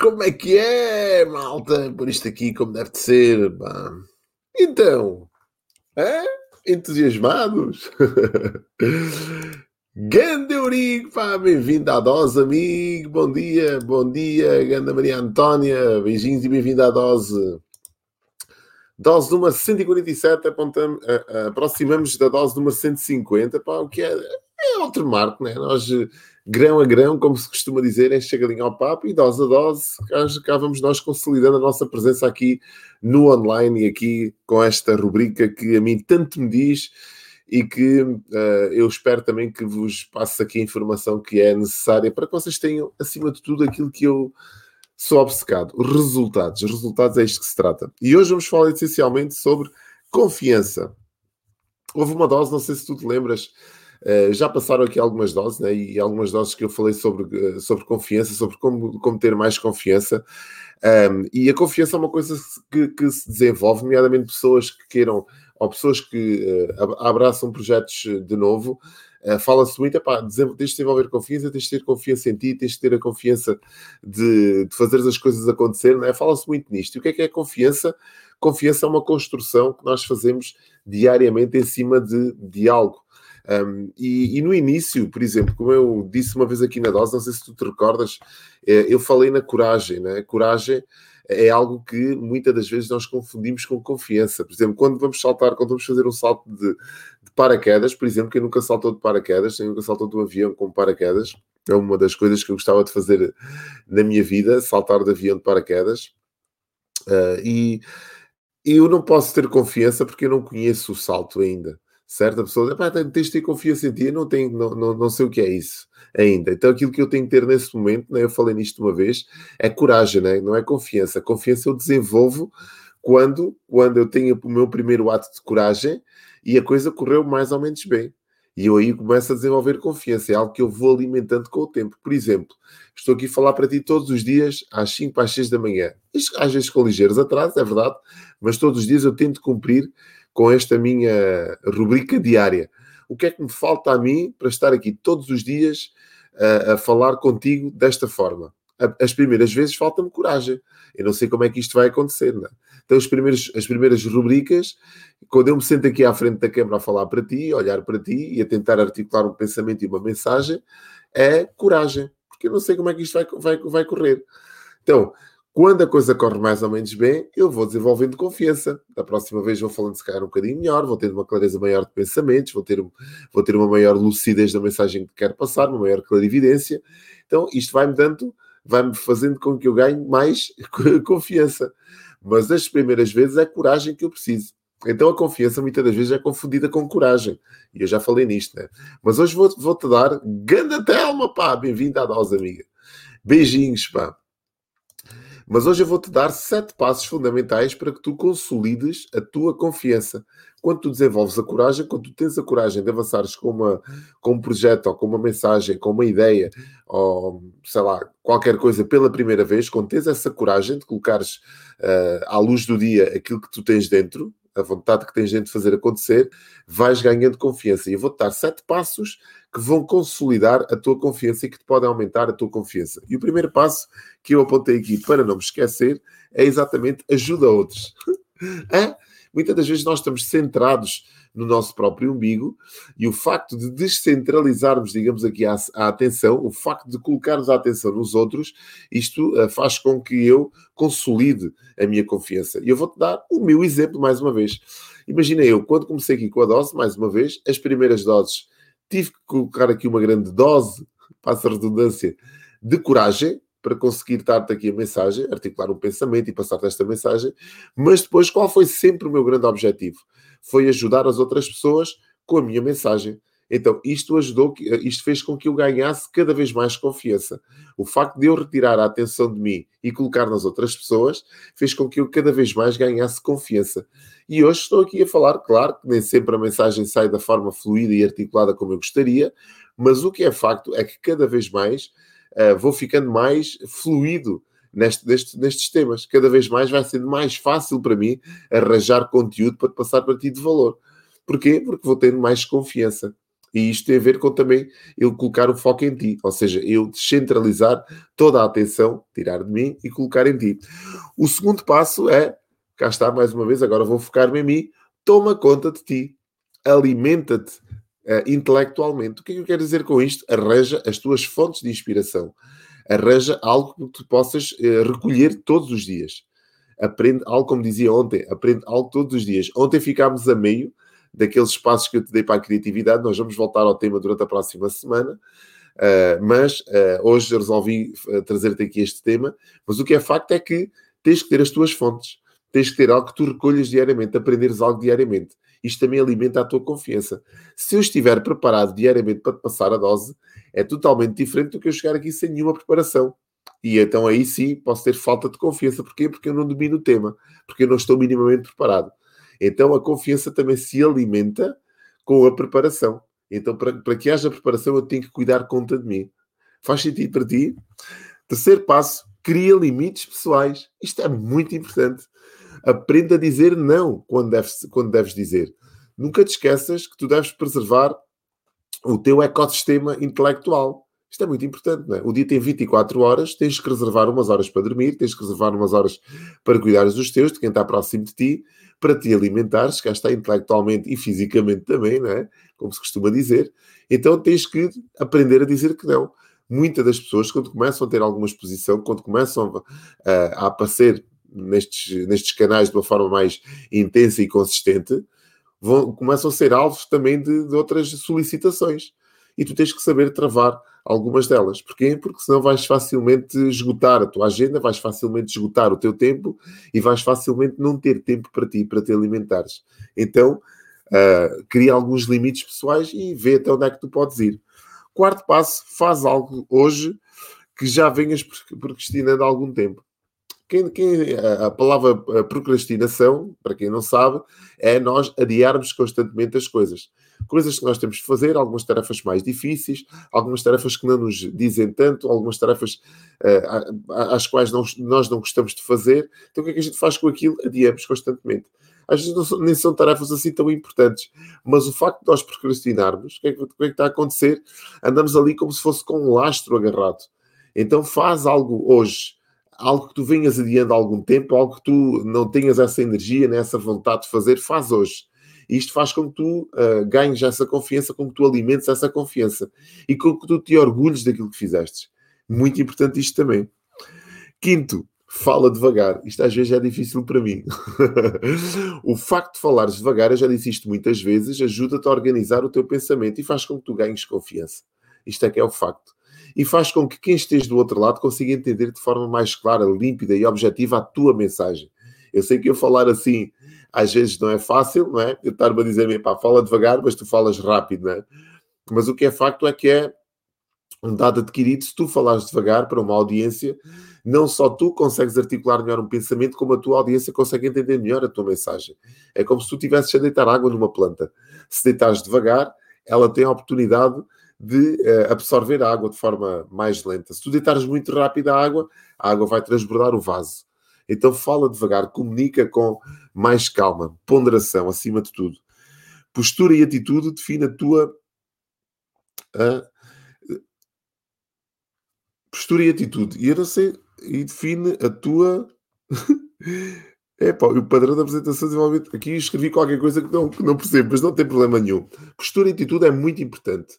como é que é, malta? Por isto aqui, como deve de ser. Pá. Então, é? entusiasmados? Ganda Eurico, pá, bem-vindo à dose, amigo. Bom dia, bom dia, Ganda Maria Antónia. Beijinhos e bem-vindo à dose. Dose número 147, apontamos, aproximamos da dose número 150, pá, o que é, é outro marco, né? Nós grão a grão, como se costuma dizer, enche a galinha ao papo e dose a dose, cá vamos nós consolidando a nossa presença aqui no online e aqui com esta rubrica que a mim tanto me diz e que uh, eu espero também que vos passe aqui a informação que é necessária para que vocês tenham, acima de tudo, aquilo que eu sou obcecado, os resultados. Os resultados é isto que se trata. E hoje vamos falar essencialmente sobre confiança. Houve uma dose, não sei se tu te lembras, já passaram aqui algumas doses, né? e algumas doses que eu falei sobre, uh, sobre confiança, sobre como, como ter mais confiança. Um, e a confiança é uma coisa que, que, se desenvolve, nomeadamente pessoas que queiram, ou pessoas que uh, abraçam projetos de novo. Fala-se muito, epá, tens de desenvolver confiança, tens de ter confiança em ti, tens de ter a confiança de, de fazer as coisas acontecer, né? fala-se muito nisto. E o que é que é confiança? Confiança é uma construção que nós fazemos diariamente em cima de, de algo. Um, e, e, no início, por exemplo, como eu disse uma vez aqui na dose, não sei se tu te recordas, é, eu falei na coragem, né? Coragem é algo que muitas das vezes nós confundimos com confiança. Por exemplo, quando vamos saltar, quando vamos fazer um salto de, de paraquedas, por exemplo, quem nunca saltou de paraquedas, quem nunca saltou de um avião com paraquedas, é uma das coisas que eu gostava de fazer na minha vida, saltar de avião de paraquedas. Uh, e eu não posso ter confiança porque eu não conheço o salto ainda certa pessoa diz, tens de ter confiança em ti, eu não, tenho, não, não, não sei o que é isso ainda. Então aquilo que eu tenho que ter nesse momento, né, eu falei nisto uma vez, é coragem, né? não é confiança. Confiança eu desenvolvo quando, quando eu tenho o meu primeiro ato de coragem e a coisa correu mais ou menos bem. E eu aí começo a desenvolver confiança, é algo que eu vou alimentando com o tempo. Por exemplo, estou aqui a falar para ti todos os dias, às 5 às 6 da manhã. Às vezes com ligeiros atrasos, é verdade, mas todos os dias eu tento cumprir com esta minha rubrica diária. O que é que me falta a mim para estar aqui todos os dias a, a falar contigo desta forma? As primeiras vezes falta-me coragem. Eu não sei como é que isto vai acontecer. Não é? Então, as primeiras, as primeiras rubricas, quando eu me sento aqui à frente da câmara a falar para ti, a olhar para ti e a tentar articular um pensamento e uma mensagem, é coragem. Porque eu não sei como é que isto vai, vai, vai correr. Então, quando a coisa corre mais ou menos bem, eu vou desenvolvendo confiança. Da próxima vez vou falando se calhar um bocadinho melhor, vou ter uma clareza maior de pensamentos, vou ter, vou ter uma maior lucidez da mensagem que quero passar, uma maior clarividência. Então, isto vai-me dando, vai-me fazendo com que eu ganhe mais confiança. Mas as primeiras vezes é coragem que eu preciso. Então a confiança muitas das vezes é confundida com coragem. E eu já falei nisto, né? Mas hoje vou-te vou dar ganda telma, pá! Bem-vinda à dose, amiga. Beijinhos, pá. Mas hoje eu vou-te dar sete passos fundamentais para que tu consolides a tua confiança. Quando tu desenvolves a coragem, quando tu tens a coragem de avançares com, uma, com um projeto, ou com uma mensagem, com uma ideia, ou sei lá, qualquer coisa pela primeira vez, quando tens essa coragem de colocares uh, à luz do dia aquilo que tu tens dentro, a vontade que tens de fazer acontecer, vais ganhando confiança. E eu vou-te dar sete passos que vão consolidar a tua confiança e que te podem aumentar a tua confiança. E o primeiro passo que eu apontei aqui para não me esquecer é exatamente ajuda outros. é? Muitas das vezes nós estamos centrados no nosso próprio umbigo e o facto de descentralizarmos, digamos aqui, a, a atenção, o facto de colocarmos a atenção nos outros, isto uh, faz com que eu consolide a minha confiança. E eu vou-te dar o meu exemplo mais uma vez. Imagina eu, quando comecei aqui com a dose, mais uma vez, as primeiras doses tive que colocar aqui uma grande dose, passa a redundância, de coragem para conseguir dar-te aqui a mensagem, articular um pensamento e passar-te esta mensagem, mas depois qual foi sempre o meu grande objetivo? Foi ajudar as outras pessoas com a minha mensagem. Então, isto ajudou, isto fez com que eu ganhasse cada vez mais confiança. O facto de eu retirar a atenção de mim e colocar nas outras pessoas fez com que eu cada vez mais ganhasse confiança. E hoje estou aqui a falar, claro, que nem sempre a mensagem sai da forma fluida e articulada como eu gostaria, mas o que é facto é que cada vez mais uh, vou ficando mais fluido neste, neste, nestes temas. Cada vez mais vai sendo mais fácil para mim arranjar conteúdo para passar para ti de valor. Porquê? Porque vou tendo mais confiança. E isto tem a ver com também eu colocar o foco em ti, ou seja, eu descentralizar toda a atenção, tirar de mim e colocar em ti. O segundo passo é, cá está mais uma vez, agora vou focar-me em mim, toma conta de ti, alimenta-te uh, intelectualmente. O que é que eu quero dizer com isto? Arranja as tuas fontes de inspiração, arranja algo que tu possas uh, recolher todos os dias. Aprende algo, como dizia ontem, aprende algo todos os dias. Ontem ficámos a meio daqueles espaços que eu te dei para a criatividade. Nós vamos voltar ao tema durante a próxima semana. Uh, mas uh, hoje resolvi uh, trazer-te aqui este tema. Mas o que é facto é que tens que ter as tuas fontes, tens que ter algo que tu recolhas diariamente, aprenderes algo diariamente. Isto também alimenta a tua confiança. Se eu estiver preparado diariamente para te passar a dose, é totalmente diferente do que eu chegar aqui sem nenhuma preparação. E então aí sim posso ter falta de confiança. Porquê? Porque eu não domino o tema, porque eu não estou minimamente preparado. Então a confiança também se alimenta com a preparação. Então, para, para que haja preparação, eu tenho que cuidar conta de mim. Faz sentido para ti? Terceiro passo, cria limites pessoais. Isto é muito importante. Aprenda a dizer não quando deves, quando deves dizer. Nunca te esqueças que tu deves preservar o teu ecossistema intelectual. Isto é muito importante, não é? O dia tem 24 horas, tens que reservar umas horas para dormir, tens que reservar umas horas para cuidares dos teus, de quem está próximo de ti, para te alimentares, cá está intelectualmente e fisicamente também, não é? Como se costuma dizer. Então tens que aprender a dizer que não. Muitas das pessoas, quando começam a ter alguma exposição, quando começam a, a aparecer nestes, nestes canais de uma forma mais intensa e consistente, vão, começam a ser alvos também de, de outras solicitações. E tu tens que saber travar algumas delas. Porquê? Porque senão vais facilmente esgotar a tua agenda, vais facilmente esgotar o teu tempo e vais facilmente não ter tempo para ti, para te alimentares. Então, uh, cria alguns limites pessoais e vê até onde é que tu podes ir. Quarto passo, faz algo hoje que já venhas procrastinando há algum tempo. Quem, quem, a palavra procrastinação, para quem não sabe, é nós adiarmos constantemente as coisas. Coisas que nós temos de fazer, algumas tarefas mais difíceis, algumas tarefas que não nos dizem tanto, algumas tarefas uh, às quais não, nós não gostamos de fazer. Então o que é que a gente faz com aquilo? Adiamos constantemente. Às vezes são, nem são tarefas assim tão importantes, mas o facto de nós procrastinarmos, o que, é que, o que é que está a acontecer? Andamos ali como se fosse com um lastro agarrado. Então faz algo hoje algo que tu venhas adiando há algum tempo, algo que tu não tenhas essa energia, nem essa vontade de fazer, faz hoje. E isto faz com que tu uh, ganhes essa confiança, com que tu alimentes essa confiança e com que tu te orgulhes daquilo que fizeste. Muito importante isto também. Quinto, fala devagar. Isto às vezes é difícil para mim. o facto de falares devagar, eu já disse isto muitas vezes, ajuda-te a organizar o teu pensamento e faz com que tu ganhes confiança. Isto é que é o facto e faz com que quem esteja do outro lado consiga entender de forma mais clara, límpida e objetiva a tua mensagem. Eu sei que eu falar assim às vezes não é fácil, não é? Eu estar-me a dizer, pá, fala devagar, mas tu falas rápido, não é? Mas o que é facto é que é um dado adquirido, se tu falares devagar para uma audiência, não só tu consegues articular melhor um pensamento, como a tua audiência consegue entender melhor a tua mensagem. É como se tu estivesses a deitar água numa planta. Se deitares devagar, ela tem a oportunidade de uh, absorver a água de forma mais lenta. Se tu deitares muito rápido a água, a água vai transbordar o vaso. Então fala devagar, comunica com mais calma, ponderação acima de tudo. Postura e atitude define a tua. Uh, postura e atitude. E eu não sei. E define a tua. É pá, o padrão da apresentação de desenvolvimento. Aqui escrevi qualquer coisa que não, que não percebo, mas não tem problema nenhum. Postura e atitude é muito importante.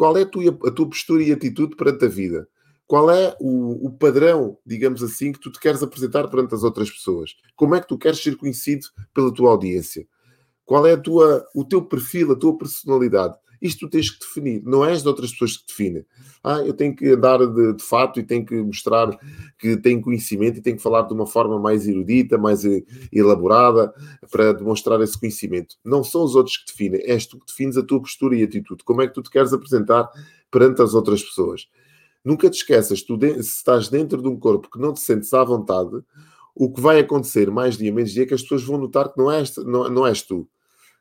Qual é a tua, a tua postura e atitude perante a vida? Qual é o, o, padrão, digamos assim, que tu te queres apresentar perante as outras pessoas? Como é que tu queres ser conhecido pela tua audiência? Qual é tua, o teu perfil, a tua personalidade? Isto tu tens que definir, não és de outras pessoas que definem. Ah, eu tenho que andar de, de fato e tenho que mostrar que tenho conhecimento e tenho que falar de uma forma mais erudita, mais elaborada, para demonstrar esse conhecimento. Não são os outros que definem, és tu que defines a tua postura e atitude. Como é que tu te queres apresentar perante as outras pessoas? Nunca te esqueças, tu se estás dentro de um corpo que não te sentes à vontade, o que vai acontecer mais dia menos dia é que as pessoas vão notar que não és, não, não és tu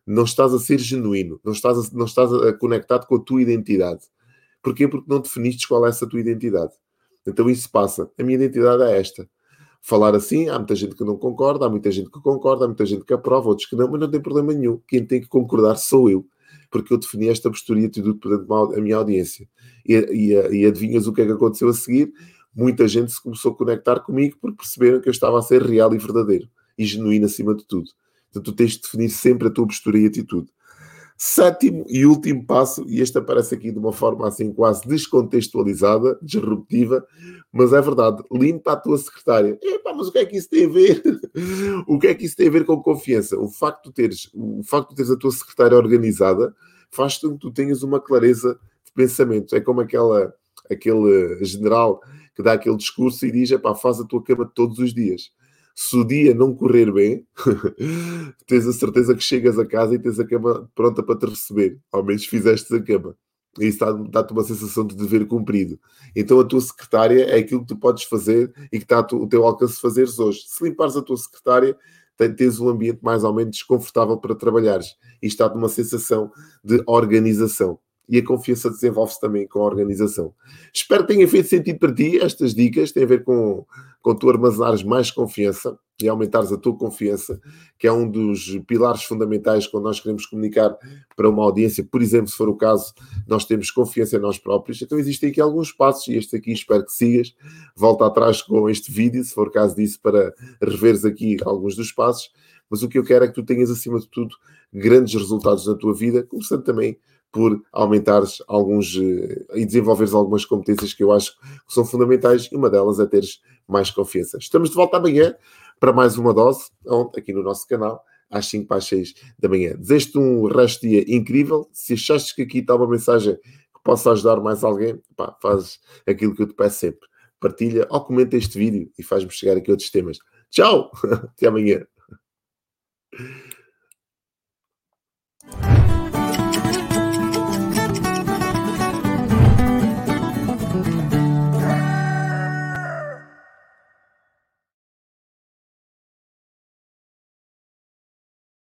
não estás a ser genuíno, não estás, a, não estás a, conectado com a tua identidade. Porquê? Porque não definiste qual é essa tua identidade. Então isso passa. A minha identidade é esta. Falar assim, há muita gente que não concorda, há muita gente que concorda, há muita gente que aprova, outros que não, mas não tem problema nenhum. Quem tem que concordar sou eu. porque eu defini esta postura e atitude perante a minha audiência. E, e, e adivinhas o que é que aconteceu a seguir? Muita gente se começou a conectar comigo porque perceberam que eu estava a ser real e verdadeiro e genuíno acima de tudo. Então tu tens de definir sempre a tua postura e atitude. Sétimo e último passo, e este aparece aqui de uma forma assim quase descontextualizada, disruptiva, mas é verdade, limpa a tua secretária. Epá, mas o que é que isso tem a ver? o que é que isso tem a ver com confiança? O facto de teres, o facto de teres a tua secretária organizada faz com que tu tenhas uma clareza de pensamento. É como aquela, aquele general que dá aquele discurso e diz: epá, faz a tua cama todos os dias se o dia não correr bem, tens a certeza que chegas a casa e tens a cama pronta para te receber. Ao menos fizeste a cama. E isso dá-te uma sensação de dever cumprido. Então a tua secretária é aquilo que tu podes fazer e que está o teu alcance fazeres hoje. Se limpares a tua secretária, tens um ambiente mais ou menos desconfortável para trabalhares. E está-te uma sensação de organização e a confiança desenvolve-se também com a organização. Espero que tenha feito sentido para ti estas dicas, têm a ver com, com tu armazenares mais confiança e aumentares a tua confiança, que é um dos pilares fundamentais quando nós queremos comunicar para uma audiência. Por exemplo, se for o caso, nós temos confiança em nós próprios. Então existem aqui alguns passos e este aqui espero que sigas. Volta atrás com este vídeo, se for o caso disso, para reveres aqui alguns dos passos. Mas o que eu quero é que tu tenhas, acima de tudo, grandes resultados na tua vida, começando também por aumentares alguns eh, e desenvolveres algumas competências que eu acho que são fundamentais e uma delas é teres mais confiança. Estamos de volta amanhã para mais uma dose, aqui no nosso canal, às 5 para as 6 da manhã. Desejo-te um resto de dia incrível. Se achaste que aqui está uma mensagem que possa ajudar mais alguém, pá, faz aquilo que eu te peço sempre. Partilha ou comenta este vídeo e faz-me chegar aqui outros temas. Tchau! Até amanhã.